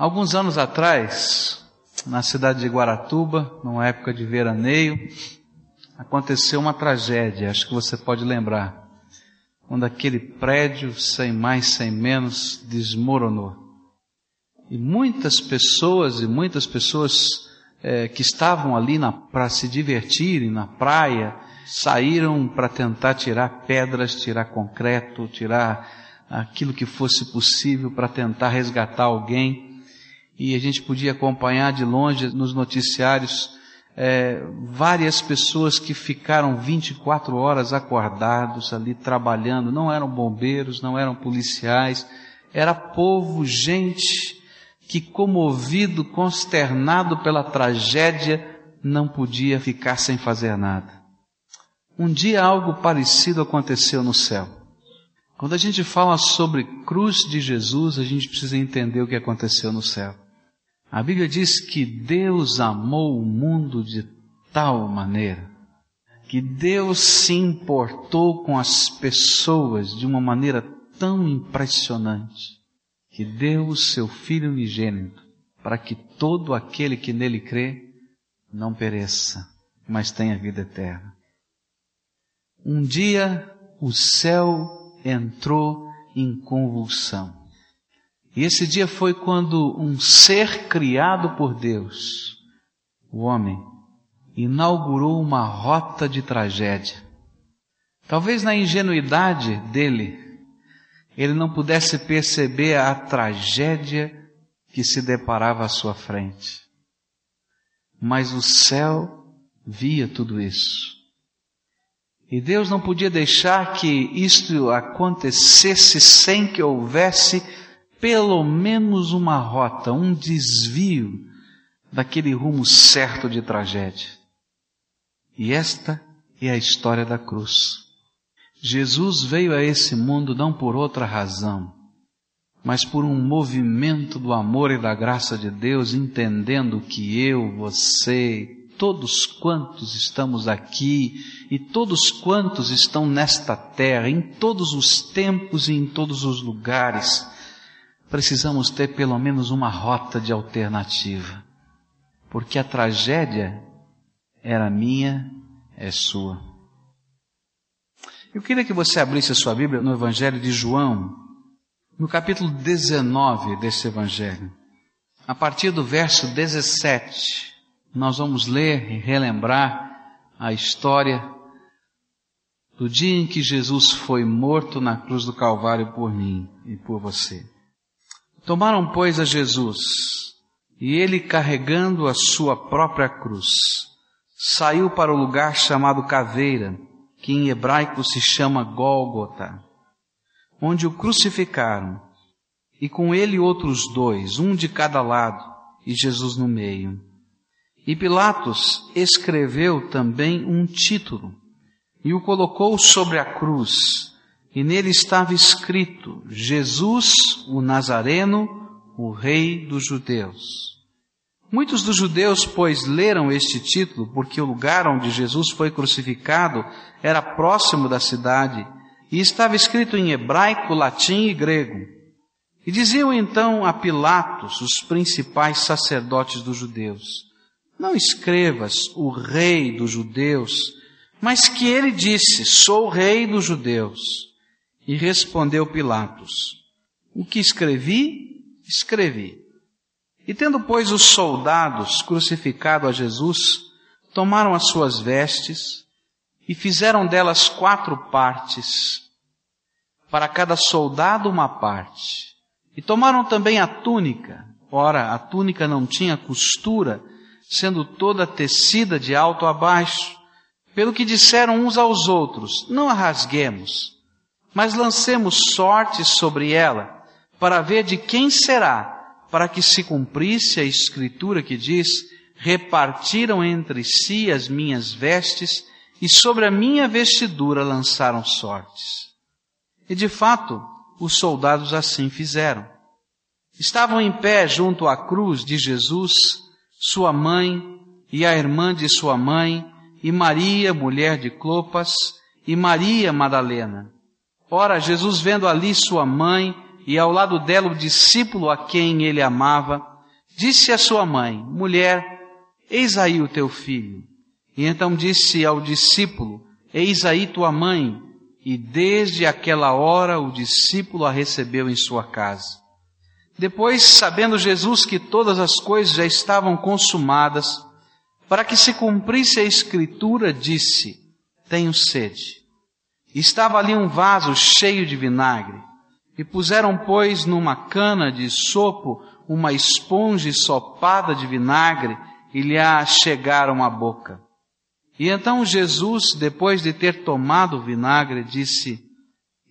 Alguns anos atrás, na cidade de Guaratuba, numa época de veraneio, aconteceu uma tragédia, acho que você pode lembrar, quando aquele prédio, sem mais, sem menos, desmoronou. E muitas pessoas, e muitas pessoas é, que estavam ali para se divertirem na praia, saíram para tentar tirar pedras, tirar concreto, tirar aquilo que fosse possível para tentar resgatar alguém e a gente podia acompanhar de longe nos noticiários é, várias pessoas que ficaram 24 horas acordados ali trabalhando, não eram bombeiros, não eram policiais, era povo, gente que comovido, consternado pela tragédia, não podia ficar sem fazer nada. Um dia algo parecido aconteceu no céu. Quando a gente fala sobre cruz de Jesus, a gente precisa entender o que aconteceu no céu. A Bíblia diz que Deus amou o mundo de tal maneira, que Deus se importou com as pessoas de uma maneira tão impressionante, que deu o seu Filho unigênito para que todo aquele que nele crê não pereça, mas tenha vida eterna. Um dia o céu entrou em convulsão. E esse dia foi quando um ser criado por Deus, o homem, inaugurou uma rota de tragédia. Talvez na ingenuidade dele, ele não pudesse perceber a tragédia que se deparava à sua frente. Mas o céu via tudo isso. E Deus não podia deixar que isto acontecesse sem que houvesse pelo menos uma rota, um desvio daquele rumo certo de tragédia. E esta é a história da cruz. Jesus veio a esse mundo não por outra razão, mas por um movimento do amor e da graça de Deus, entendendo que eu, você, todos quantos estamos aqui e todos quantos estão nesta terra, em todos os tempos e em todos os lugares, precisamos ter pelo menos uma rota de alternativa. Porque a tragédia era minha, é sua. Eu queria que você abrisse a sua Bíblia no Evangelho de João, no capítulo 19 desse Evangelho. A partir do verso 17, nós vamos ler e relembrar a história do dia em que Jesus foi morto na cruz do Calvário por mim e por você. Tomaram, pois, a Jesus, e ele, carregando a sua própria cruz, saiu para o lugar chamado Caveira, que em hebraico se chama Gólgota, onde o crucificaram, e com ele outros dois, um de cada lado, e Jesus no meio. E Pilatos escreveu também um título, e o colocou sobre a cruz, e nele estava escrito: Jesus, o Nazareno, o Rei dos Judeus. Muitos dos judeus, pois, leram este título, porque o lugar onde Jesus foi crucificado era próximo da cidade, e estava escrito em hebraico, latim e grego. E diziam então a Pilatos, os principais sacerdotes dos judeus, não escrevas o rei dos judeus, mas que ele disse, sou rei dos judeus. E respondeu Pilatos: O que escrevi, escrevi. E tendo, pois, os soldados crucificado a Jesus, tomaram as suas vestes e fizeram delas quatro partes, para cada soldado uma parte. E tomaram também a túnica. Ora, a túnica não tinha costura, sendo toda tecida de alto a baixo. Pelo que disseram uns aos outros, não a rasguemos mas lancemos sorte sobre ela, para ver de quem será, para que se cumprisse a escritura que diz, repartiram entre si as minhas vestes, e sobre a minha vestidura lançaram sortes. E de fato, os soldados assim fizeram. Estavam em pé junto à cruz de Jesus, sua mãe e a irmã de sua mãe, e Maria, mulher de Clopas, e Maria Madalena. Ora, Jesus vendo ali sua mãe e ao lado dela o discípulo a quem ele amava, Disse a sua mãe: Mulher, eis aí o teu filho. E então disse ao discípulo: Eis aí tua mãe. E desde aquela hora o discípulo a recebeu em sua casa. Depois, sabendo Jesus que todas as coisas já estavam consumadas, para que se cumprisse a escritura, disse: Tenho sede. Estava ali um vaso cheio de vinagre. E puseram, pois, numa cana de sopo uma esponja sopada de vinagre e lhe a chegaram à boca. E então Jesus, depois de ter tomado o vinagre, disse: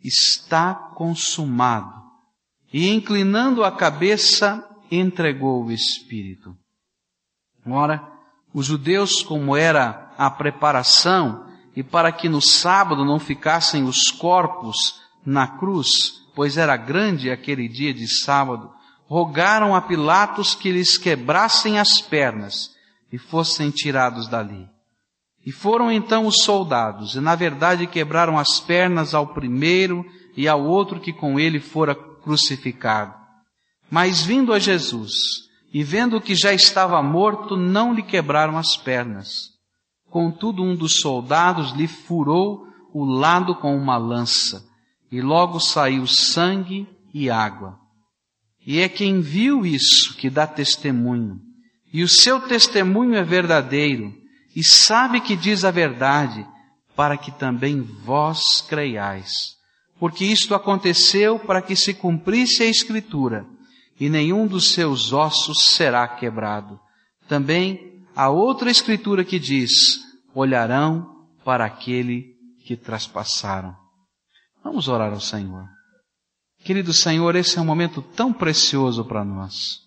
Está consumado. E inclinando a cabeça, entregou o Espírito. Ora, os judeus, como era a preparação, e para que no sábado não ficassem os corpos na cruz, pois era grande aquele dia de sábado, rogaram a Pilatos que lhes quebrassem as pernas e fossem tirados dali. E foram então os soldados, e na verdade quebraram as pernas ao primeiro e ao outro que com ele fora crucificado. Mas vindo a Jesus, e vendo que já estava morto, não lhe quebraram as pernas. Contudo, um dos soldados lhe furou o lado com uma lança, e logo saiu sangue e água. E é quem viu isso que dá testemunho, e o seu testemunho é verdadeiro, e sabe que diz a verdade, para que também vós creiais. Porque isto aconteceu para que se cumprisse a Escritura, e nenhum dos seus ossos será quebrado. Também a outra escritura que diz: olharão para aquele que traspassaram. Vamos orar ao Senhor. Querido Senhor, esse é um momento tão precioso para nós.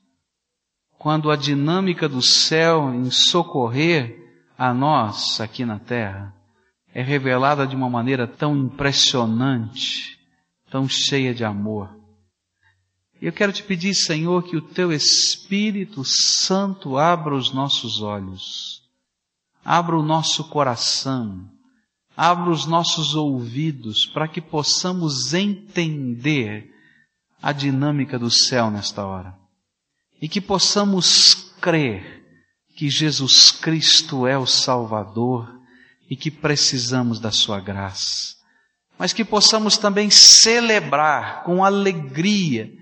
Quando a dinâmica do céu em socorrer a nós aqui na terra é revelada de uma maneira tão impressionante, tão cheia de amor. Eu quero te pedir, Senhor, que o teu Espírito Santo abra os nossos olhos, abra o nosso coração, abra os nossos ouvidos para que possamos entender a dinâmica do céu nesta hora. E que possamos crer que Jesus Cristo é o Salvador e que precisamos da Sua graça. Mas que possamos também celebrar com alegria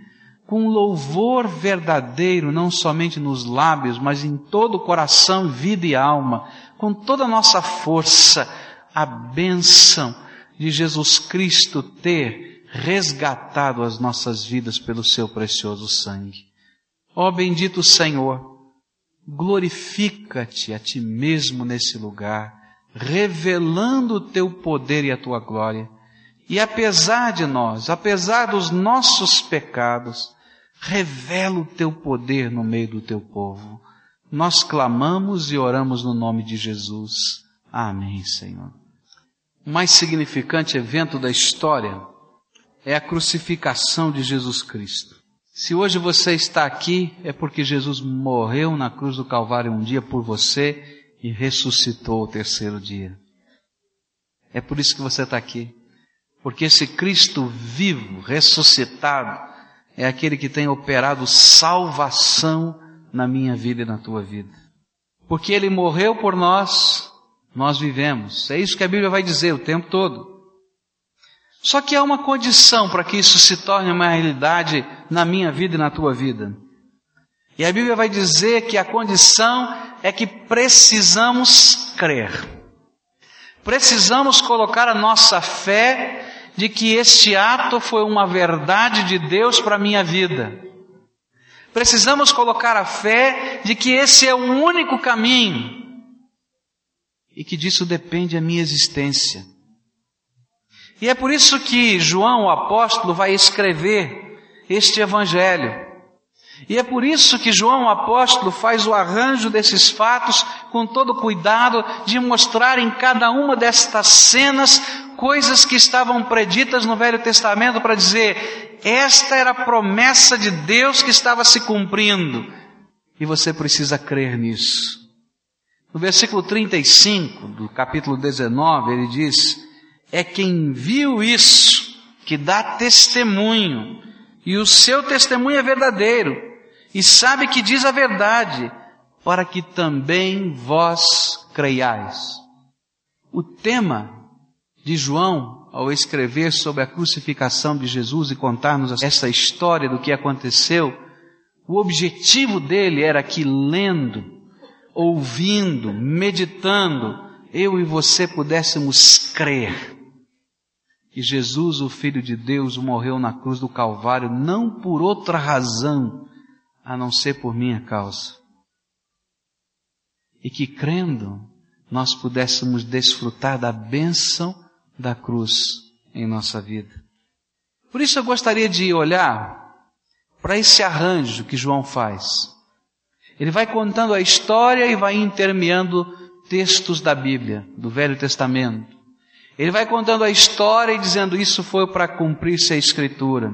com louvor verdadeiro, não somente nos lábios, mas em todo o coração, vida e alma, com toda a nossa força, a bênção de Jesus Cristo ter resgatado as nossas vidas pelo seu precioso sangue. Ó bendito Senhor, glorifica-te a ti mesmo nesse lugar, revelando o teu poder e a tua glória. E apesar de nós, apesar dos nossos pecados, Revela o teu poder no meio do teu povo. Nós clamamos e oramos no nome de Jesus. Amém, Senhor. O mais significante evento da história é a crucificação de Jesus Cristo. Se hoje você está aqui, é porque Jesus morreu na cruz do Calvário um dia por você e ressuscitou o terceiro dia. É por isso que você está aqui. Porque esse Cristo vivo, ressuscitado, é aquele que tem operado salvação na minha vida e na tua vida. Porque ele morreu por nós, nós vivemos. É isso que a Bíblia vai dizer o tempo todo. Só que há uma condição para que isso se torne uma realidade na minha vida e na tua vida. E a Bíblia vai dizer que a condição é que precisamos crer. Precisamos colocar a nossa fé de que este ato foi uma verdade de Deus para a minha vida. Precisamos colocar a fé de que esse é o único caminho e que disso depende a minha existência. E é por isso que João, o apóstolo, vai escrever este evangelho. E é por isso que João, o apóstolo, faz o arranjo desses fatos com todo cuidado de mostrar em cada uma destas cenas coisas que estavam preditas no Velho Testamento para dizer, esta era a promessa de Deus que estava se cumprindo. E você precisa crer nisso. No versículo 35 do capítulo 19, ele diz, é quem viu isso que dá testemunho, e o seu testemunho é verdadeiro, e sabe que diz a verdade, para que também vós creiais. O tema de João, ao escrever sobre a crucificação de Jesus e contar-nos essa história do que aconteceu, o objetivo dele era que lendo, ouvindo, meditando, eu e você pudéssemos crer que Jesus, o Filho de Deus, morreu na cruz do Calvário não por outra razão a não ser por minha causa. E que crendo, nós pudéssemos desfrutar da bênção da cruz em nossa vida. Por isso eu gostaria de olhar para esse arranjo que João faz. Ele vai contando a história e vai intermeando textos da Bíblia, do Velho Testamento. Ele vai contando a história e dizendo isso foi para cumprir-se a Escritura.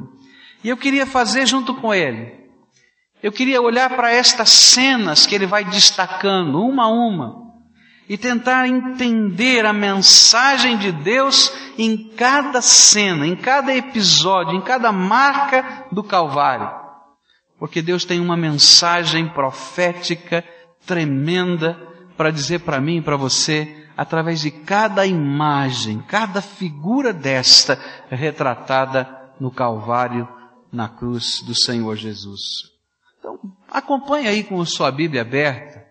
E eu queria fazer junto com ele. Eu queria olhar para estas cenas que ele vai destacando, uma a uma, e tentar entender a mensagem de Deus em cada cena, em cada episódio, em cada marca do Calvário. Porque Deus tem uma mensagem profética tremenda para dizer para mim e para você através de cada imagem, cada figura desta retratada no Calvário, na cruz do Senhor Jesus. Então, acompanhe aí com a sua Bíblia aberta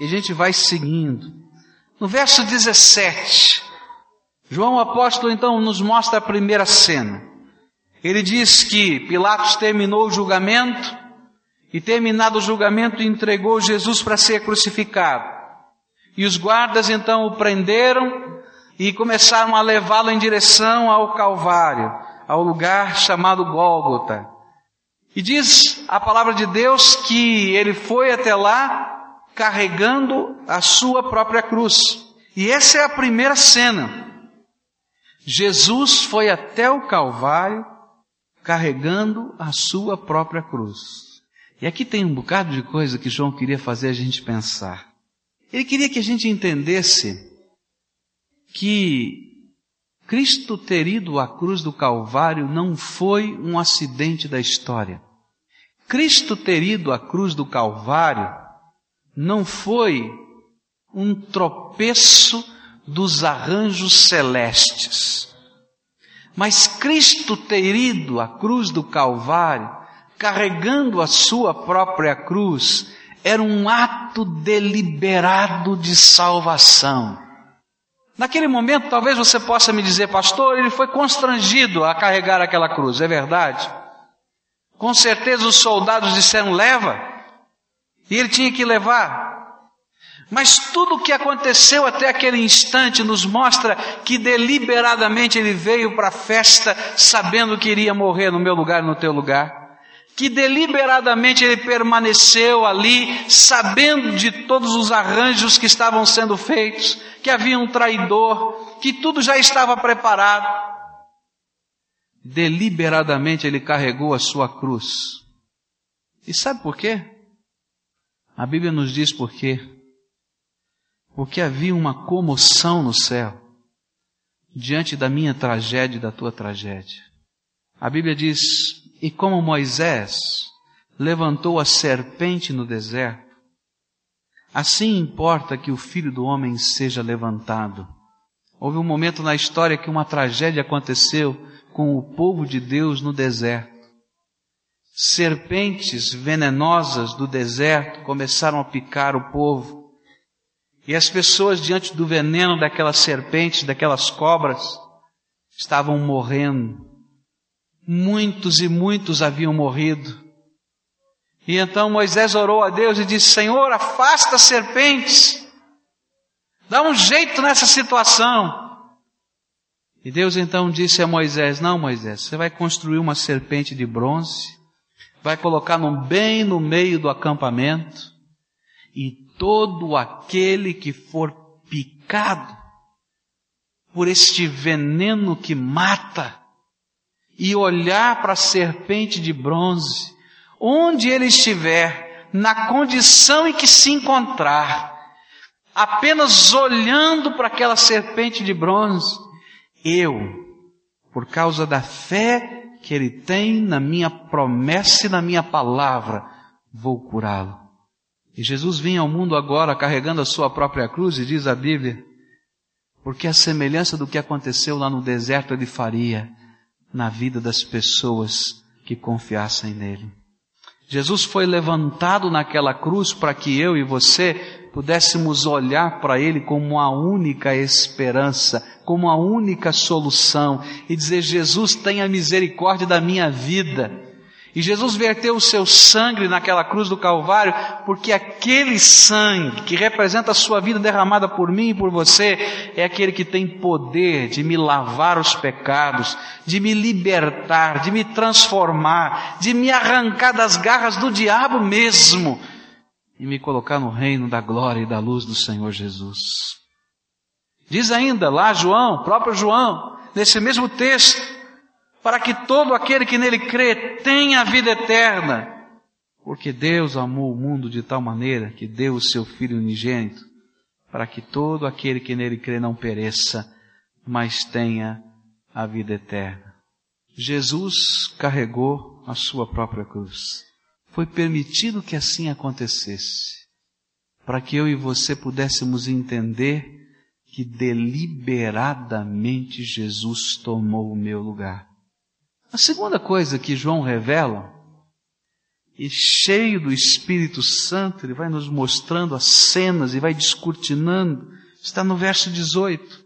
e a gente vai seguindo. No verso 17, João apóstolo então nos mostra a primeira cena. Ele diz que Pilatos terminou o julgamento e terminado o julgamento entregou Jesus para ser crucificado. E os guardas então o prenderam e começaram a levá-lo em direção ao Calvário, ao lugar chamado Gólgota. E diz a palavra de Deus que ele foi até lá carregando a sua própria cruz. E essa é a primeira cena. Jesus foi até o Calvário carregando a sua própria cruz. E aqui tem um bocado de coisa que João queria fazer a gente pensar. Ele queria que a gente entendesse que Cristo ter ido à cruz do Calvário não foi um acidente da história. Cristo ter ido à cruz do Calvário não foi um tropeço dos arranjos celestes. Mas Cristo ter ido à cruz do Calvário, carregando a sua própria cruz, era um ato deliberado de salvação. Naquele momento, talvez você possa me dizer, pastor, ele foi constrangido a carregar aquela cruz, é verdade? Com certeza os soldados disseram, leva, e ele tinha que levar. Mas tudo o que aconteceu até aquele instante nos mostra que deliberadamente ele veio para a festa sabendo que iria morrer no meu lugar e no teu lugar que deliberadamente ele permaneceu ali, sabendo de todos os arranjos que estavam sendo feitos, que havia um traidor, que tudo já estava preparado. Deliberadamente ele carregou a sua cruz. E sabe por quê? A Bíblia nos diz por quê. Porque havia uma comoção no céu diante da minha tragédia e da tua tragédia. A Bíblia diz: e como Moisés levantou a serpente no deserto, assim importa que o filho do homem seja levantado. Houve um momento na história que uma tragédia aconteceu com o povo de Deus no deserto. Serpentes venenosas do deserto começaram a picar o povo. E as pessoas, diante do veneno daquelas serpentes, daquelas cobras, estavam morrendo muitos e muitos haviam morrido. E então Moisés orou a Deus e disse: Senhor, afasta as serpentes, dá um jeito nessa situação. E Deus então disse a Moisés: Não, Moisés, você vai construir uma serpente de bronze, vai colocar no, bem no meio do acampamento, e todo aquele que for picado por este veneno que mata, e olhar para a serpente de bronze, onde ele estiver, na condição em que se encontrar, apenas olhando para aquela serpente de bronze, eu, por causa da fé que ele tem na minha promessa e na minha palavra, vou curá-lo. E Jesus vinha ao mundo agora carregando a sua própria cruz, e diz a Bíblia, porque a semelhança do que aconteceu lá no deserto ele faria na vida das pessoas que confiassem nele. Jesus foi levantado naquela cruz para que eu e você pudéssemos olhar para Ele como a única esperança, como a única solução e dizer: Jesus, tenha misericórdia da minha vida. E Jesus verteu o seu sangue naquela cruz do Calvário, porque aquele sangue que representa a sua vida derramada por mim e por você, é aquele que tem poder de me lavar os pecados, de me libertar, de me transformar, de me arrancar das garras do diabo mesmo e me colocar no reino da glória e da luz do Senhor Jesus. Diz ainda lá João, próprio João, nesse mesmo texto, para que todo aquele que nele crê tenha a vida eterna. Porque Deus amou o mundo de tal maneira que deu o seu Filho unigênito, para que todo aquele que nele crê não pereça, mas tenha a vida eterna. Jesus carregou a sua própria cruz. Foi permitido que assim acontecesse, para que eu e você pudéssemos entender que deliberadamente Jesus tomou o meu lugar. A segunda coisa que João revela, e cheio do Espírito Santo, ele vai nos mostrando as cenas e vai descortinando, está no verso 18.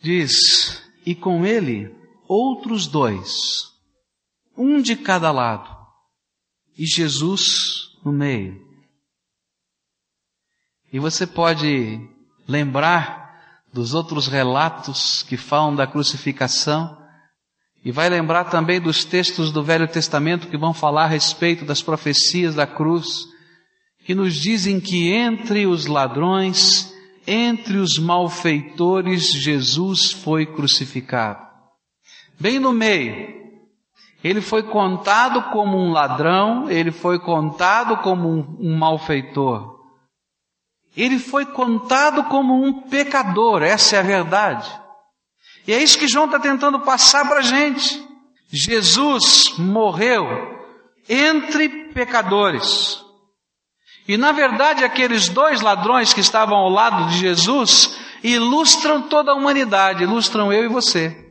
Diz: E com ele outros dois, um de cada lado, e Jesus no meio. E você pode lembrar dos outros relatos que falam da crucificação, e vai lembrar também dos textos do Velho Testamento que vão falar a respeito das profecias da cruz, que nos dizem que entre os ladrões, entre os malfeitores, Jesus foi crucificado. Bem no meio, ele foi contado como um ladrão, ele foi contado como um, um malfeitor. Ele foi contado como um pecador, essa é a verdade. E é isso que João está tentando passar para a gente. Jesus morreu entre pecadores. E na verdade, aqueles dois ladrões que estavam ao lado de Jesus ilustram toda a humanidade, ilustram eu e você.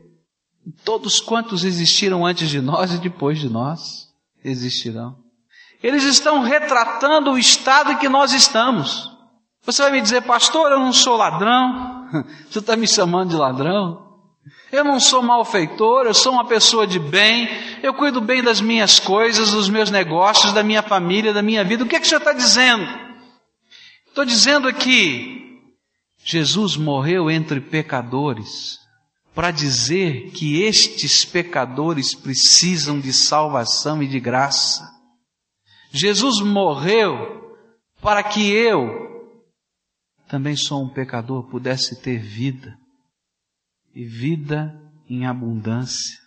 Todos quantos existiram antes de nós e depois de nós existirão. Eles estão retratando o estado em que nós estamos. Você vai me dizer, pastor, eu não sou ladrão. Você está me chamando de ladrão? Eu não sou malfeitor, eu sou uma pessoa de bem, eu cuido bem das minhas coisas, dos meus negócios, da minha família, da minha vida. O que, é que o Senhor está dizendo? Estou dizendo que Jesus morreu entre pecadores para dizer que estes pecadores precisam de salvação e de graça. Jesus morreu para que eu, também sou um pecador, pudesse ter vida e vida em abundância.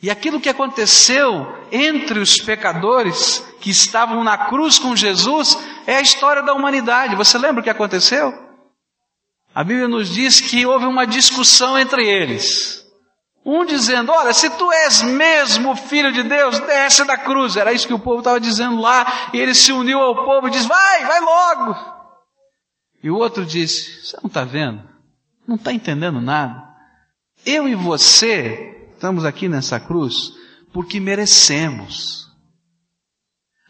E aquilo que aconteceu entre os pecadores que estavam na cruz com Jesus é a história da humanidade. Você lembra o que aconteceu? A Bíblia nos diz que houve uma discussão entre eles. Um dizendo: Olha, se tu és mesmo filho de Deus, desce da cruz. Era isso que o povo estava dizendo lá. E ele se uniu ao povo e disse: Vai, vai logo. E o outro disse: Você não está vendo? Não está entendendo nada. Eu e você estamos aqui nessa cruz porque merecemos.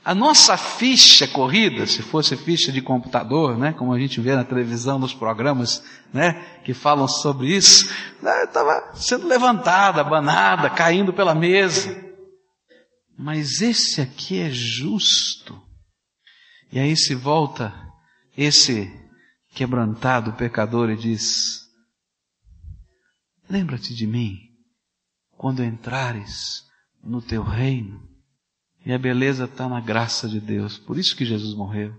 A nossa ficha corrida, se fosse ficha de computador, né, como a gente vê na televisão, nos programas, né, que falam sobre isso, estava né, sendo levantada, abanada, caindo pela mesa. Mas esse aqui é justo. E aí se volta esse quebrantado pecador e diz: Lembra-te de mim quando entrares no teu reino. E a beleza está na graça de Deus. Por isso que Jesus morreu.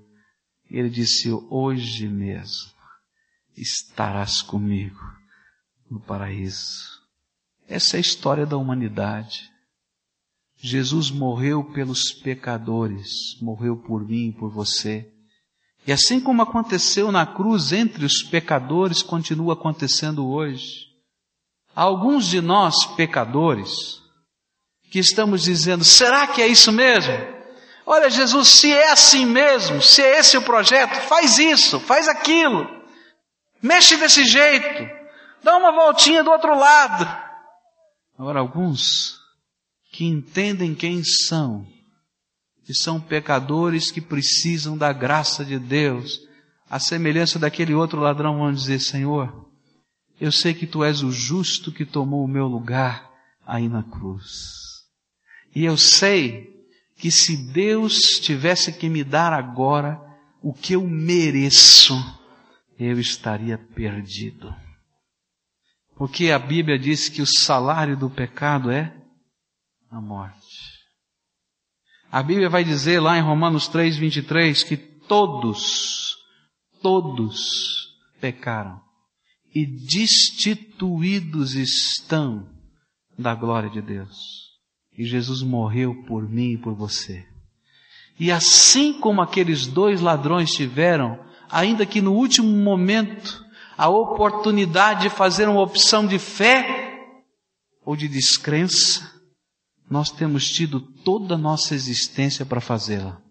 E ele disse: Hoje mesmo estarás comigo no paraíso. Essa é a história da humanidade. Jesus morreu pelos pecadores, morreu por mim por você. E assim como aconteceu na cruz entre os pecadores, continua acontecendo hoje alguns de nós pecadores que estamos dizendo: será que é isso mesmo? Olha, Jesus, se é assim mesmo, se é esse o projeto, faz isso, faz aquilo. Mexe desse jeito. Dá uma voltinha do outro lado. Agora, alguns que entendem quem são, que são pecadores que precisam da graça de Deus, a semelhança daquele outro ladrão, vão dizer: Senhor, eu sei que tu és o justo que tomou o meu lugar aí na cruz. E eu sei que se Deus tivesse que me dar agora o que eu mereço, eu estaria perdido. Porque a Bíblia diz que o salário do pecado é a morte. A Bíblia vai dizer lá em Romanos 3, 23 que todos, todos pecaram e destituídos estão da glória de Deus. E Jesus morreu por mim e por você. E assim como aqueles dois ladrões tiveram, ainda que no último momento, a oportunidade de fazer uma opção de fé ou de descrença, nós temos tido toda a nossa existência para fazê-la.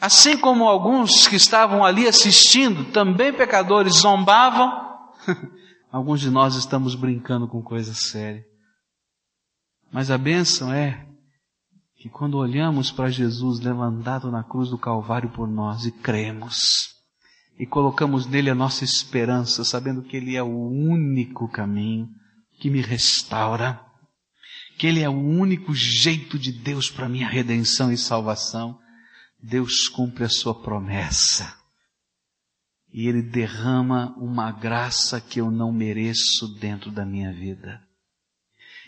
Assim como alguns que estavam ali assistindo, também pecadores, zombavam, alguns de nós estamos brincando com coisa séria. Mas a bênção é que quando olhamos para Jesus levantado na cruz do Calvário por nós e cremos, e colocamos nele a nossa esperança, sabendo que Ele é o único caminho que me restaura, que Ele é o único jeito de Deus para minha redenção e salvação, Deus cumpre a sua promessa. E Ele derrama uma graça que eu não mereço dentro da minha vida.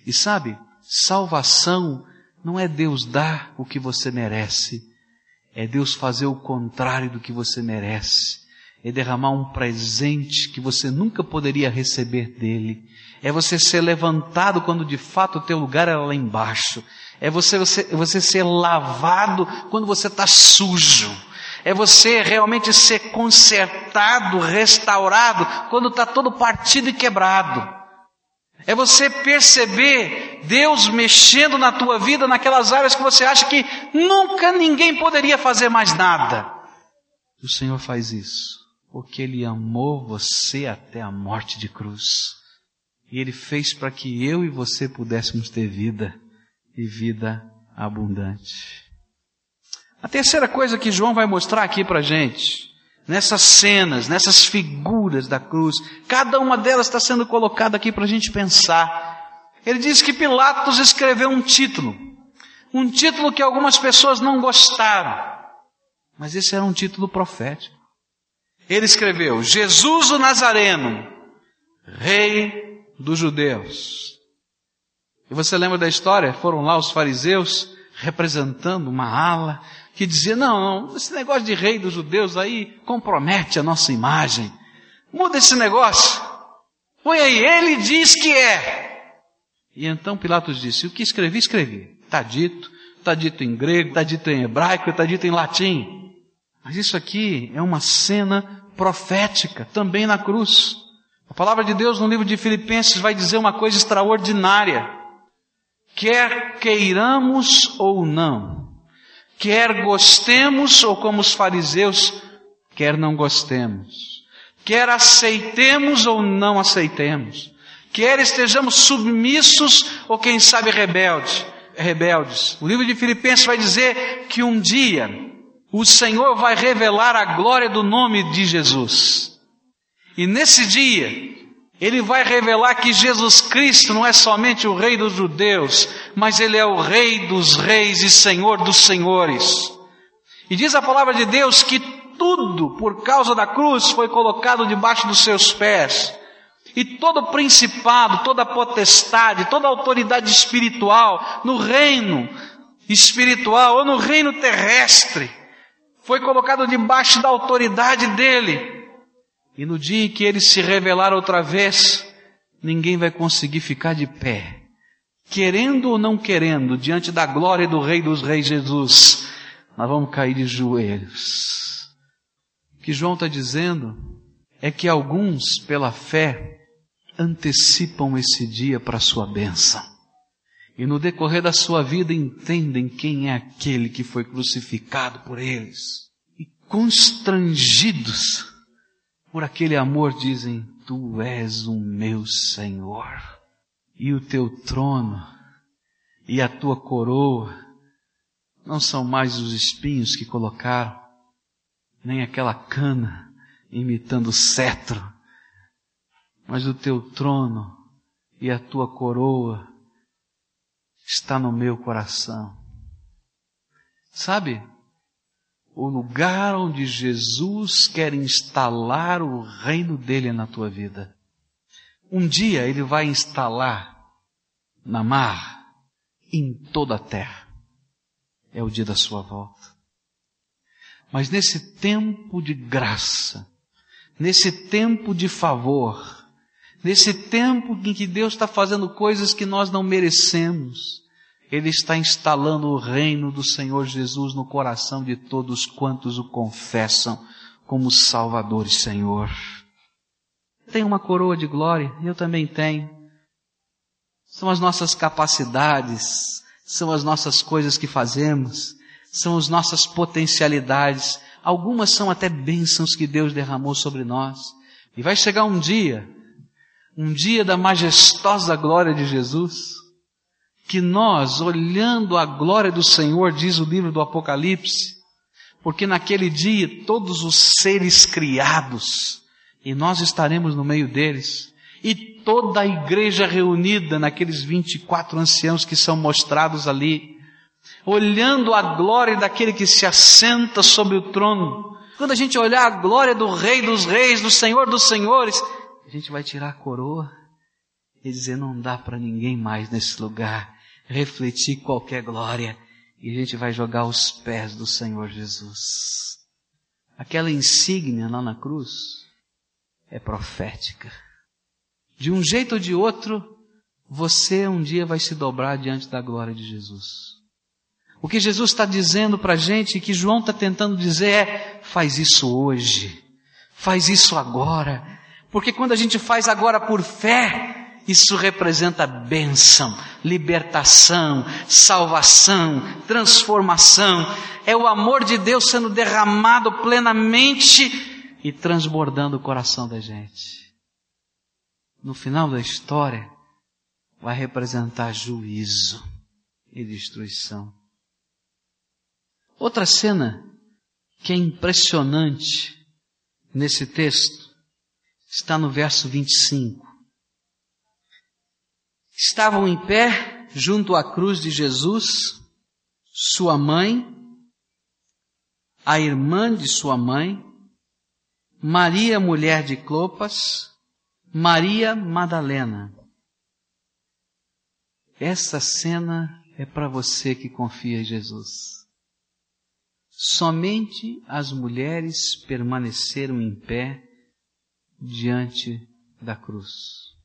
E sabe, salvação não é Deus dar o que você merece, é Deus fazer o contrário do que você merece é derramar um presente que você nunca poderia receber dele. É você ser levantado quando de fato o teu lugar era lá embaixo. É você, você, você ser lavado quando você está sujo. É você realmente ser consertado, restaurado, quando está todo partido e quebrado. É você perceber Deus mexendo na tua vida naquelas áreas que você acha que nunca ninguém poderia fazer mais nada. O Senhor faz isso porque Ele amou você até a morte de cruz. E Ele fez para que eu e você pudéssemos ter vida e vida abundante. A terceira coisa que João vai mostrar aqui para gente, nessas cenas, nessas figuras da cruz, cada uma delas está sendo colocada aqui para a gente pensar. Ele diz que Pilatos escreveu um título, um título que algumas pessoas não gostaram, mas esse era um título profético. Ele escreveu: Jesus o Nazareno, Rei dos Judeus. E você lembra da história? Foram lá os fariseus representando uma ala que dizia: não, não, esse negócio de Rei dos Judeus aí compromete a nossa imagem. Muda esse negócio. Põe aí, ele diz que é. E então Pilatos disse: o que escrevi, escrevi. Está dito, está dito em grego, está dito em hebraico, está dito em latim. Mas isso aqui é uma cena profética também na cruz. A palavra de Deus no livro de Filipenses vai dizer uma coisa extraordinária. Quer queiramos ou não, quer gostemos ou como os fariseus, quer não gostemos, quer aceitemos ou não aceitemos, quer estejamos submissos ou quem sabe rebelde, rebeldes. O livro de Filipenses vai dizer que um dia o Senhor vai revelar a glória do nome de Jesus. E nesse dia, ele vai revelar que Jesus Cristo não é somente o Rei dos judeus, mas ele é o Rei dos reis e Senhor dos senhores. E diz a palavra de Deus que tudo, por causa da cruz, foi colocado debaixo dos seus pés. E todo principado, toda potestade, toda autoridade espiritual no reino espiritual ou no reino terrestre foi colocado debaixo da autoridade dele. E no dia em que ele se revelar outra vez, ninguém vai conseguir ficar de pé. Querendo ou não querendo, diante da glória do Rei dos Reis Jesus, nós vamos cair de joelhos. O que João está dizendo é que alguns, pela fé, antecipam esse dia para a sua bênção. e no decorrer da sua vida entendem quem é aquele que foi crucificado por eles. E constrangidos por aquele amor dizem, Tu és o meu Senhor. E o teu trono e a tua coroa não são mais os espinhos que colocaram, nem aquela cana imitando o cetro, mas o teu trono e a tua coroa está no meu coração. Sabe, o lugar onde Jesus quer instalar o reino dele na tua vida. Um dia ele vai instalar na mar, em toda a terra. É o dia da sua volta. Mas nesse tempo de graça, nesse tempo de favor, nesse tempo em que Deus está fazendo coisas que nós não merecemos, Ele está instalando o reino do Senhor Jesus no coração de todos quantos o confessam como Salvador e Senhor. Tem uma coroa de glória, eu também tenho. São as nossas capacidades, são as nossas coisas que fazemos, são as nossas potencialidades. Algumas são até bênçãos que Deus derramou sobre nós. E vai chegar um dia, um dia da majestosa glória de Jesus, que nós, olhando a glória do Senhor, diz o livro do Apocalipse, porque naquele dia todos os seres criados, e nós estaremos no meio deles, e toda a igreja reunida naqueles 24 anciãos que são mostrados ali, olhando a glória daquele que se assenta sobre o trono. Quando a gente olhar a glória do Rei dos Reis, do Senhor dos Senhores, a gente vai tirar a coroa e dizer: não dá para ninguém mais nesse lugar refletir qualquer glória. E a gente vai jogar aos pés do Senhor Jesus. Aquela insígnia lá na cruz é profética. De um jeito ou de outro, você um dia vai se dobrar diante da glória de Jesus. O que Jesus está dizendo para a gente, que João está tentando dizer é, faz isso hoje, faz isso agora, porque quando a gente faz agora por fé, isso representa bênção, libertação, salvação, transformação. É o amor de Deus sendo derramado plenamente e transbordando o coração da gente no final da história, vai representar juízo e destruição. Outra cena que é impressionante nesse texto está no verso 25. Estavam em pé junto à cruz de Jesus, sua mãe, a irmã de sua mãe, Maria, mulher de Clopas, Maria Madalena. Essa cena é para você que confia em Jesus. Somente as mulheres permaneceram em pé diante da cruz.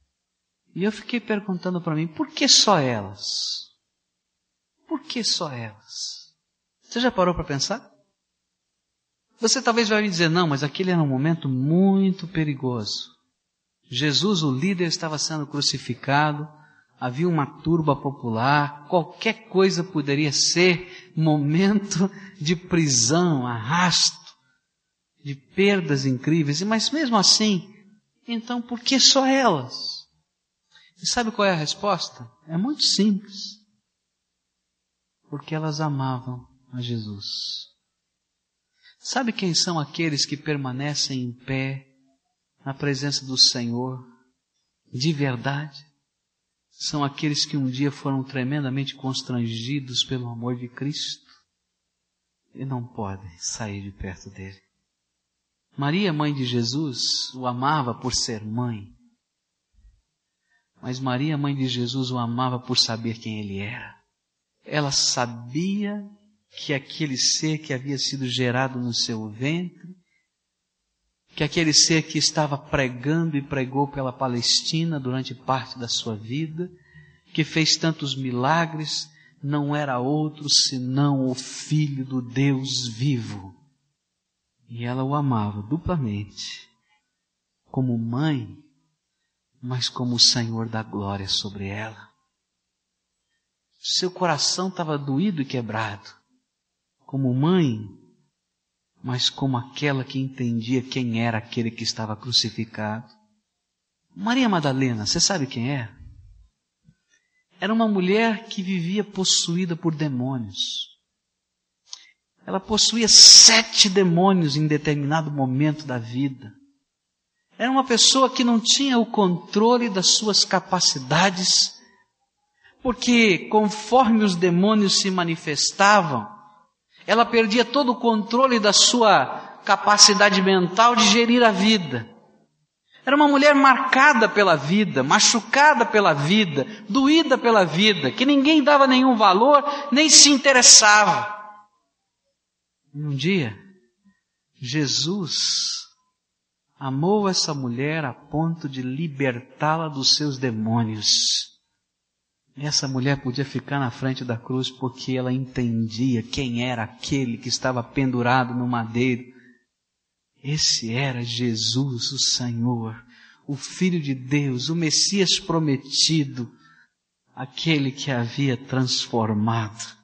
E eu fiquei perguntando para mim, por que só elas? Por que só elas? Você já parou para pensar? Você talvez vai me dizer, não, mas aquele era um momento muito perigoso. Jesus, o líder, estava sendo crucificado, havia uma turba popular, qualquer coisa poderia ser momento de prisão, arrasto, de perdas incríveis, mas mesmo assim, então por que só elas? E sabe qual é a resposta? É muito simples. Porque elas amavam a Jesus. Sabe quem são aqueles que permanecem em pé na presença do Senhor, de verdade, são aqueles que um dia foram tremendamente constrangidos pelo amor de Cristo e não podem sair de perto dele. Maria, mãe de Jesus, o amava por ser mãe. Mas Maria, mãe de Jesus, o amava por saber quem ele era. Ela sabia que aquele ser que havia sido gerado no seu ventre que aquele ser que estava pregando e pregou pela Palestina durante parte da sua vida, que fez tantos milagres, não era outro senão o Filho do Deus vivo. E ela o amava duplamente, como mãe, mas como o Senhor da glória sobre ela. Seu coração estava doído e quebrado, como mãe, mas como aquela que entendia quem era aquele que estava crucificado. Maria Madalena, você sabe quem é? Era uma mulher que vivia possuída por demônios. Ela possuía sete demônios em determinado momento da vida. Era uma pessoa que não tinha o controle das suas capacidades, porque conforme os demônios se manifestavam, ela perdia todo o controle da sua capacidade mental de gerir a vida. Era uma mulher marcada pela vida, machucada pela vida, doída pela vida, que ninguém dava nenhum valor, nem se interessava. Um dia, Jesus amou essa mulher a ponto de libertá-la dos seus demônios. Essa mulher podia ficar na frente da cruz porque ela entendia quem era aquele que estava pendurado no madeiro. Esse era Jesus, o Senhor, o Filho de Deus, o Messias prometido, aquele que havia transformado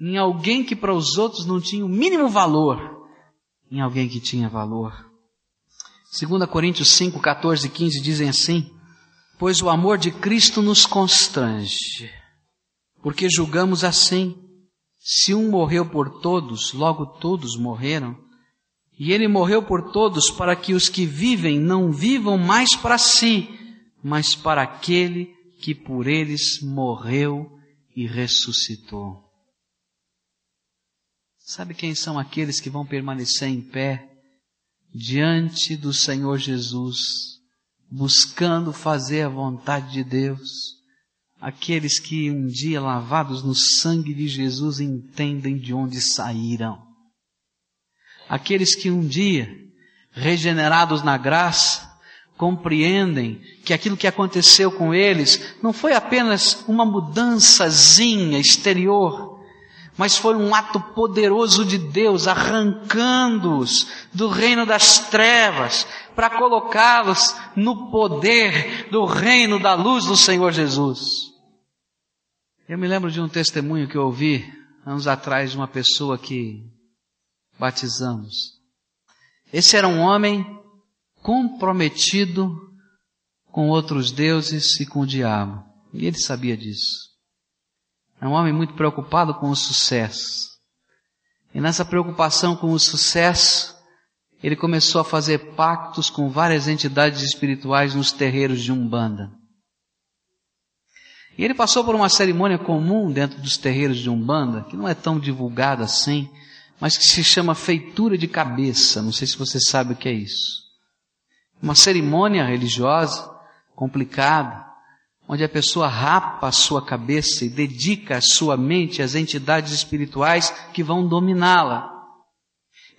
em alguém que para os outros não tinha o mínimo valor, em alguém que tinha valor. 2 Coríntios 5, 14 e 15 dizem assim: Pois o amor de Cristo nos constrange, porque julgamos assim: se um morreu por todos, logo todos morreram. E ele morreu por todos para que os que vivem não vivam mais para si, mas para aquele que por eles morreu e ressuscitou. Sabe quem são aqueles que vão permanecer em pé diante do Senhor Jesus, buscando fazer a vontade de Deus? Aqueles que um dia lavados no sangue de Jesus entendem de onde saíram. Aqueles que um dia, regenerados na graça, compreendem que aquilo que aconteceu com eles não foi apenas uma mudançazinha exterior, mas foi um ato poderoso de Deus arrancando-os do reino das trevas para colocá-los no poder do reino da luz do Senhor Jesus. Eu me lembro de um testemunho que eu ouvi anos atrás de uma pessoa que batizamos. Esse era um homem comprometido com outros deuses e com o diabo. E ele sabia disso. É um homem muito preocupado com o sucesso. E nessa preocupação com o sucesso, ele começou a fazer pactos com várias entidades espirituais nos terreiros de Umbanda. E ele passou por uma cerimônia comum dentro dos terreiros de Umbanda, que não é tão divulgada assim, mas que se chama feitura de cabeça. Não sei se você sabe o que é isso. Uma cerimônia religiosa complicada, onde a pessoa rapa a sua cabeça e dedica a sua mente às entidades espirituais que vão dominá-la.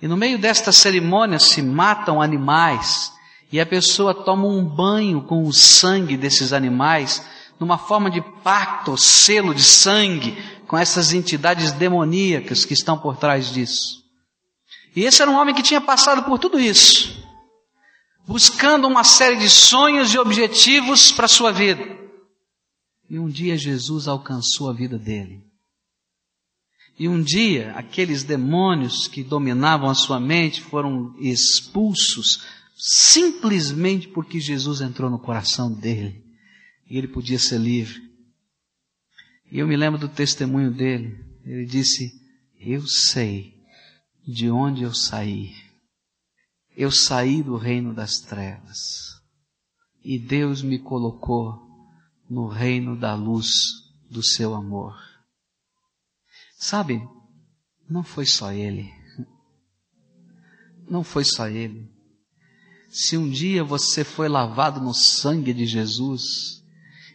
E no meio desta cerimônia se matam animais e a pessoa toma um banho com o sangue desses animais, numa forma de pacto, selo de sangue com essas entidades demoníacas que estão por trás disso. E esse era um homem que tinha passado por tudo isso, buscando uma série de sonhos e objetivos para a sua vida. E um dia Jesus alcançou a vida dele. E um dia aqueles demônios que dominavam a sua mente foram expulsos simplesmente porque Jesus entrou no coração dele e ele podia ser livre. E eu me lembro do testemunho dele. Ele disse: Eu sei de onde eu saí. Eu saí do reino das trevas e Deus me colocou no reino da luz do seu amor. Sabe, não foi só ele. Não foi só ele. Se um dia você foi lavado no sangue de Jesus,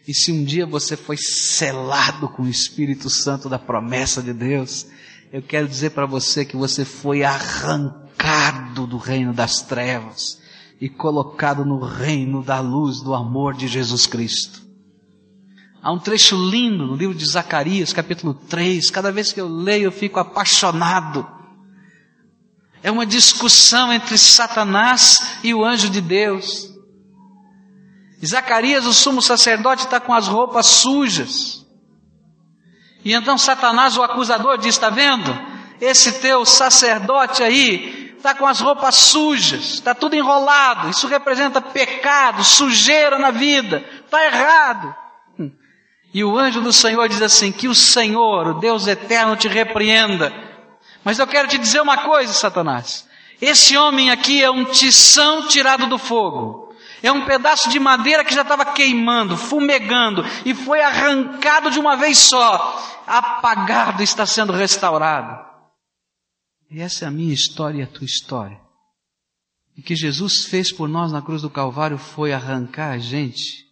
e se um dia você foi selado com o Espírito Santo da promessa de Deus, eu quero dizer para você que você foi arrancado do reino das trevas e colocado no reino da luz do amor de Jesus Cristo. Há um trecho lindo no livro de Zacarias, capítulo 3. Cada vez que eu leio, eu fico apaixonado. É uma discussão entre Satanás e o anjo de Deus. Zacarias, o sumo sacerdote, está com as roupas sujas. E então Satanás, o acusador, diz: Está vendo? Esse teu sacerdote aí está com as roupas sujas, está tudo enrolado. Isso representa pecado, sujeira na vida. Está errado. E o anjo do Senhor diz assim: Que o Senhor, o Deus eterno, te repreenda. Mas eu quero te dizer uma coisa, Satanás. Esse homem aqui é um tição tirado do fogo. É um pedaço de madeira que já estava queimando, fumegando, e foi arrancado de uma vez só. Apagado está sendo restaurado. E essa é a minha história e a tua história. E que Jesus fez por nós na cruz do Calvário foi arrancar a gente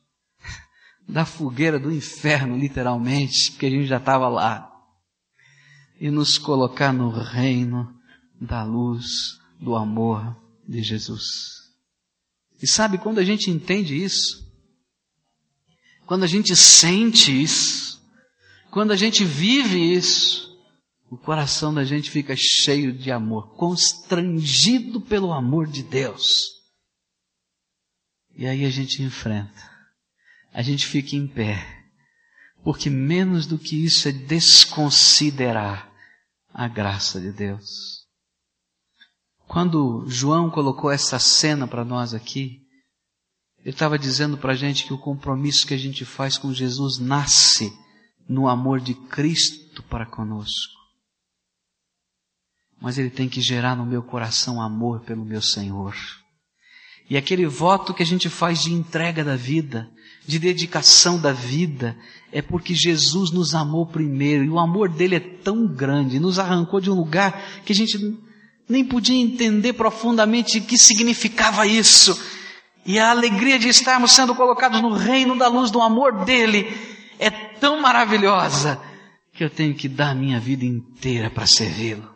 da fogueira do inferno, literalmente, porque a gente já estava lá, e nos colocar no reino da luz, do amor de Jesus. E sabe quando a gente entende isso? Quando a gente sente isso, quando a gente vive isso, o coração da gente fica cheio de amor, constrangido pelo amor de Deus. E aí a gente enfrenta, a gente fica em pé, porque menos do que isso é desconsiderar a graça de Deus. Quando João colocou essa cena para nós aqui, ele estava dizendo para a gente que o compromisso que a gente faz com Jesus nasce no amor de Cristo para conosco. Mas ele tem que gerar no meu coração amor pelo meu Senhor. E aquele voto que a gente faz de entrega da vida, de dedicação da vida, é porque Jesus nos amou primeiro e o amor dele é tão grande, nos arrancou de um lugar que a gente nem podia entender profundamente o que significava isso. E a alegria de estarmos sendo colocados no reino da luz do amor dele é tão maravilhosa que eu tenho que dar a minha vida inteira para servi-lo.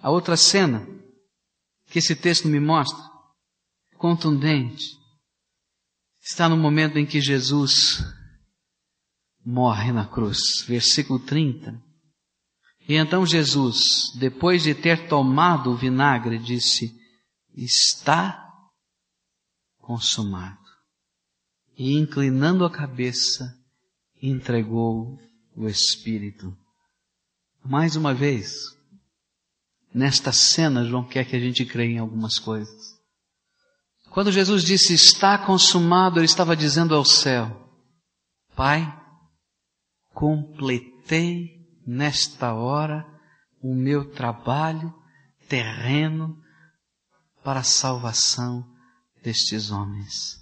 A outra cena que esse texto me mostra, contundente, está no momento em que Jesus morre na cruz. Versículo 30. E então Jesus, depois de ter tomado o vinagre, disse: Está consumado. E inclinando a cabeça, entregou o Espírito. Mais uma vez, nesta cena, João quer que a gente creia em algumas coisas. Quando Jesus disse está consumado, ele estava dizendo ao céu: Pai, completei nesta hora o meu trabalho terreno para a salvação destes homens.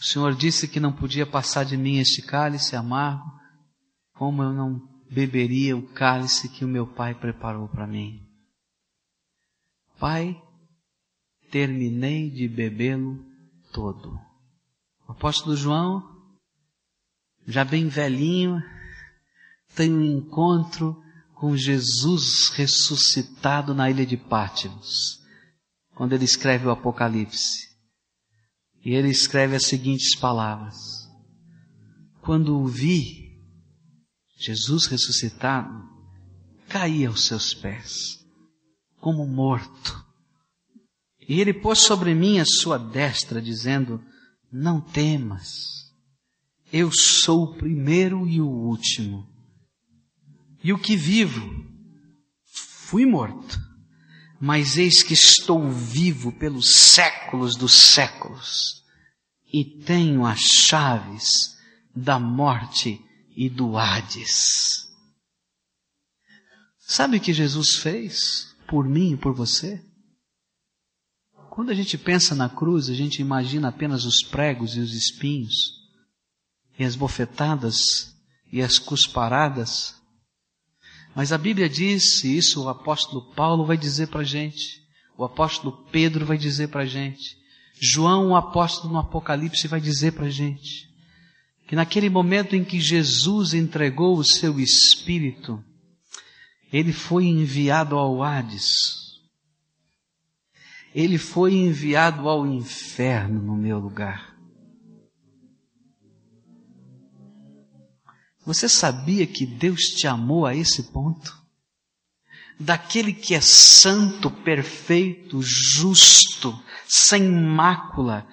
O Senhor disse que não podia passar de mim este cálice amargo, como eu não beberia o cálice que o meu Pai preparou para mim. Pai, terminei de bebê-lo todo. O apóstolo João, já bem velhinho, tem um encontro com Jesus ressuscitado na ilha de Pátimos, quando ele escreve o Apocalipse. E ele escreve as seguintes palavras: Quando o vi, Jesus ressuscitado, caí aos seus pés, como morto. E ele pôs sobre mim a sua destra, dizendo: Não temas, eu sou o primeiro e o último e o que vivo, fui morto, mas eis que estou vivo pelos séculos dos séculos e tenho as chaves da morte e do Hades. Sabe o que Jesus fez por mim e por você? Quando a gente pensa na cruz, a gente imagina apenas os pregos e os espinhos, e as bofetadas e as cusparadas, mas a Bíblia diz, e isso o apóstolo Paulo vai dizer para a gente, o apóstolo Pedro vai dizer para a gente, João, o apóstolo no Apocalipse, vai dizer para a gente, que naquele momento em que Jesus entregou o seu Espírito, ele foi enviado ao Hades, ele foi enviado ao inferno no meu lugar. Você sabia que Deus te amou a esse ponto? Daquele que é santo, perfeito, justo, sem mácula,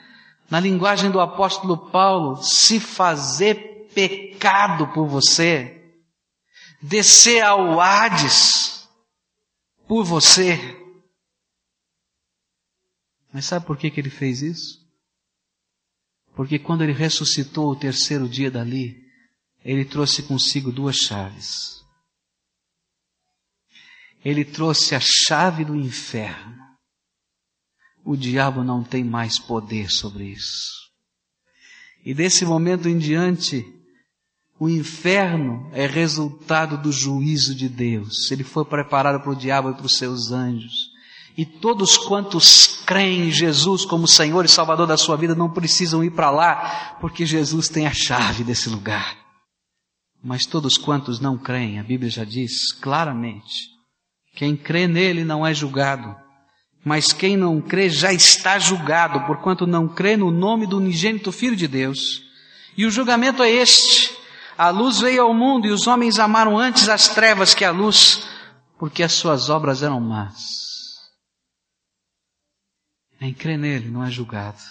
na linguagem do apóstolo Paulo, se fazer pecado por você, descer ao Hades por você. Mas sabe por que, que ele fez isso? Porque quando ele ressuscitou o terceiro dia dali, ele trouxe consigo duas chaves. Ele trouxe a chave do inferno. O diabo não tem mais poder sobre isso. E desse momento em diante, o inferno é resultado do juízo de Deus. Ele foi preparado para o diabo e para os seus anjos. E todos quantos creem em Jesus como Senhor e Salvador da sua vida não precisam ir para lá, porque Jesus tem a chave desse lugar. Mas todos quantos não creem, a Bíblia já diz claramente, quem crê nele não é julgado, mas quem não crê já está julgado, porquanto não crê no nome do unigênito Filho de Deus. E o julgamento é este: a luz veio ao mundo e os homens amaram antes as trevas que a luz, porque as suas obras eram más. Quem crê nele não é julgado,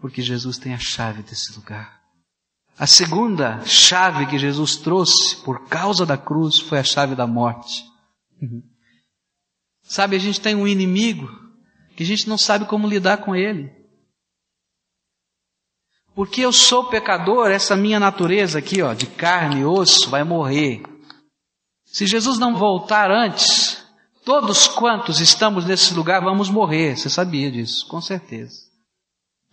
porque Jesus tem a chave desse lugar. A segunda chave que Jesus trouxe por causa da cruz foi a chave da morte. Uhum. Sabe, a gente tem um inimigo que a gente não sabe como lidar com ele. Porque eu sou pecador, essa minha natureza aqui, ó, de carne e osso, vai morrer. Se Jesus não voltar antes, Todos quantos estamos nesse lugar vamos morrer, você sabia disso, com certeza.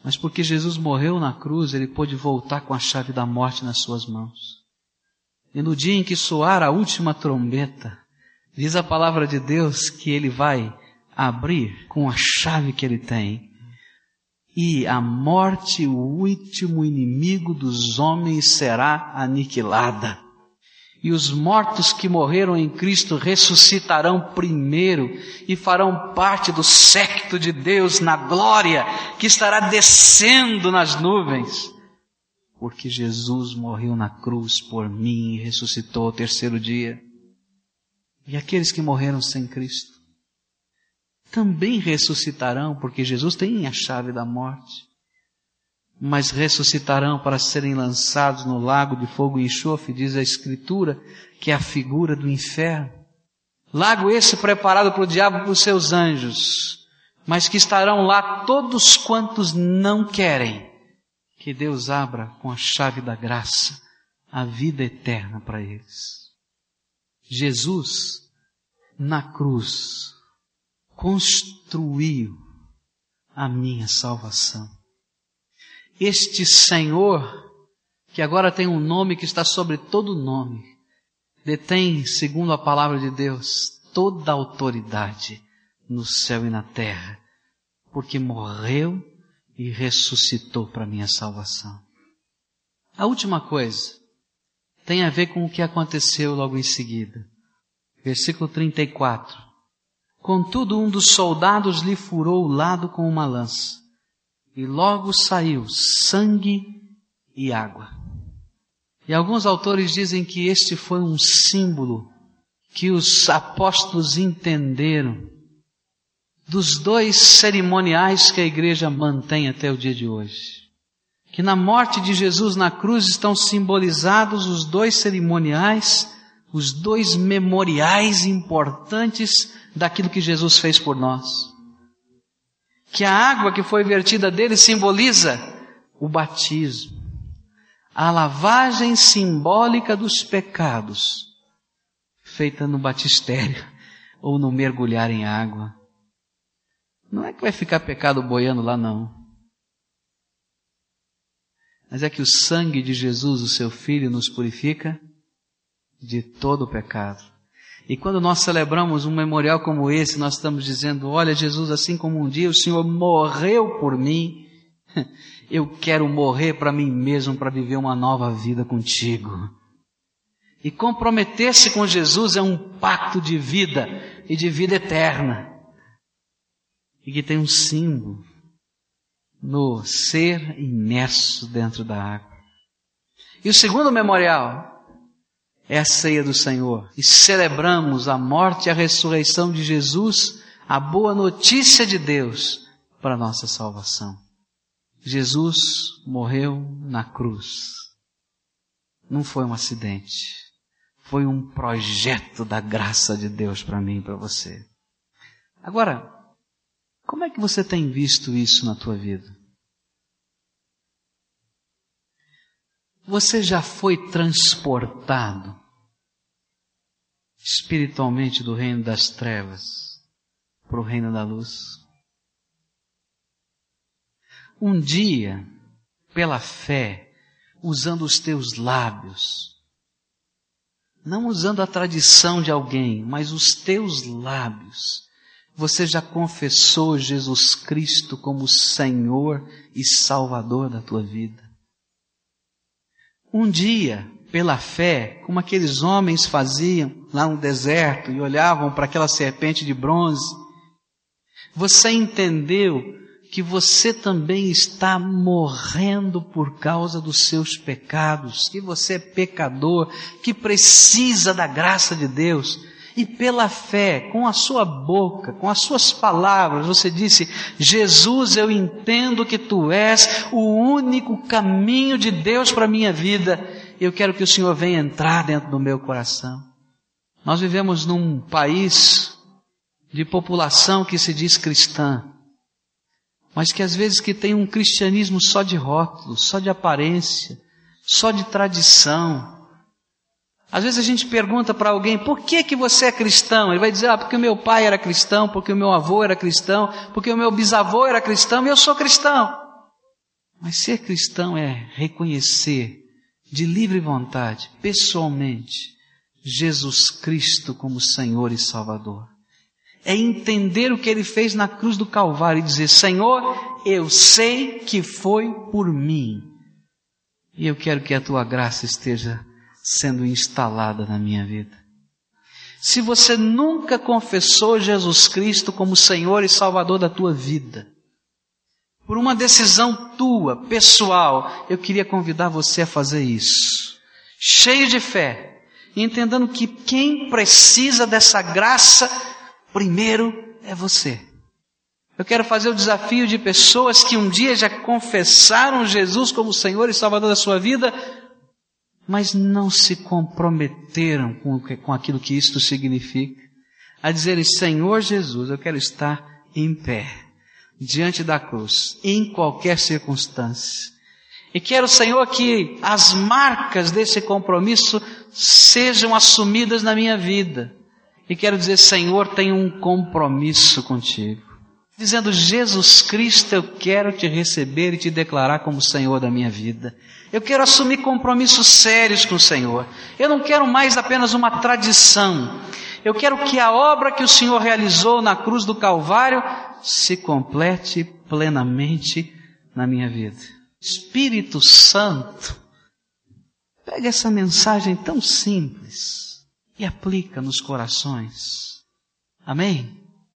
Mas porque Jesus morreu na cruz, ele pôde voltar com a chave da morte nas suas mãos. E no dia em que soar a última trombeta, diz a palavra de Deus que ele vai abrir com a chave que ele tem. E a morte, o último inimigo dos homens, será aniquilada e os mortos que morreram em Cristo ressuscitarão primeiro e farão parte do secto de Deus na glória que estará descendo nas nuvens. Porque Jesus morreu na cruz por mim e ressuscitou ao terceiro dia. E aqueles que morreram sem Cristo também ressuscitarão, porque Jesus tem a chave da morte mas ressuscitarão para serem lançados no lago de fogo e enxofre, diz a Escritura, que é a figura do inferno. Lago esse preparado para o diabo e para os seus anjos, mas que estarão lá todos quantos não querem que Deus abra com a chave da graça a vida eterna para eles. Jesus, na cruz, construiu a minha salvação este Senhor, que agora tem um nome que está sobre todo nome, detém, segundo a palavra de Deus, toda a autoridade no céu e na terra, porque morreu e ressuscitou para minha salvação. A última coisa tem a ver com o que aconteceu logo em seguida. Versículo 34. Contudo, um dos soldados lhe furou o lado com uma lança e logo saiu sangue e água. E alguns autores dizem que este foi um símbolo que os apóstolos entenderam dos dois cerimoniais que a igreja mantém até o dia de hoje. Que na morte de Jesus na cruz estão simbolizados os dois cerimoniais, os dois memoriais importantes daquilo que Jesus fez por nós que a água que foi vertida dele simboliza o batismo, a lavagem simbólica dos pecados, feita no batistério ou no mergulhar em água. Não é que vai ficar pecado boiando lá, não. Mas é que o sangue de Jesus, o seu Filho, nos purifica de todo o pecado. E quando nós celebramos um memorial como esse, nós estamos dizendo: olha, Jesus, assim como um dia o Senhor morreu por mim, eu quero morrer para mim mesmo para viver uma nova vida contigo. E comprometer-se com Jesus é um pacto de vida e de vida eterna. E que tem um símbolo no ser imerso dentro da água. E o segundo memorial é a ceia do Senhor e celebramos a morte e a ressurreição de Jesus, a boa notícia de Deus para a nossa salvação. Jesus morreu na cruz. não foi um acidente. Foi um projeto da graça de Deus para mim e para você. Agora, como é que você tem visto isso na tua vida? Você já foi transportado espiritualmente do reino das trevas para o reino da luz? Um dia, pela fé, usando os teus lábios, não usando a tradição de alguém, mas os teus lábios, você já confessou Jesus Cristo como Senhor e Salvador da tua vida. Um dia, pela fé, como aqueles homens faziam lá no deserto e olhavam para aquela serpente de bronze, você entendeu que você também está morrendo por causa dos seus pecados, que você é pecador, que precisa da graça de Deus. E pela fé, com a sua boca, com as suas palavras, você disse: Jesus, eu entendo que tu és o único caminho de Deus para a minha vida. Eu quero que o Senhor venha entrar dentro do meu coração. Nós vivemos num país de população que se diz cristã mas que às vezes que tem um cristianismo só de rótulo, só de aparência, só de tradição. Às vezes a gente pergunta para alguém, por que que você é cristão? Ele vai dizer, ah, porque o meu pai era cristão, porque o meu avô era cristão, porque o meu bisavô era cristão e eu sou cristão. Mas ser cristão é reconhecer de livre vontade, pessoalmente, Jesus Cristo como Senhor e Salvador é entender o que ele fez na cruz do Calvário e dizer: Senhor, eu sei que foi por mim. E eu quero que a tua graça esteja sendo instalada na minha vida. Se você nunca confessou Jesus Cristo como Senhor e Salvador da tua vida, por uma decisão tua, pessoal, eu queria convidar você a fazer isso. Cheio de fé, entendendo que quem precisa dessa graça Primeiro é você. Eu quero fazer o desafio de pessoas que um dia já confessaram Jesus como Senhor e Salvador da sua vida, mas não se comprometeram com, com aquilo que isto significa. A dizerem, Senhor Jesus, eu quero estar em pé, diante da cruz, em qualquer circunstância. E quero, Senhor, que as marcas desse compromisso sejam assumidas na minha vida. E quero dizer, Senhor, tenho um compromisso contigo. Dizendo, Jesus Cristo, eu quero te receber e te declarar como Senhor da minha vida. Eu quero assumir compromissos sérios com o Senhor. Eu não quero mais apenas uma tradição. Eu quero que a obra que o Senhor realizou na cruz do Calvário se complete plenamente na minha vida. Espírito Santo, pega essa mensagem tão simples e aplica nos corações. Amém?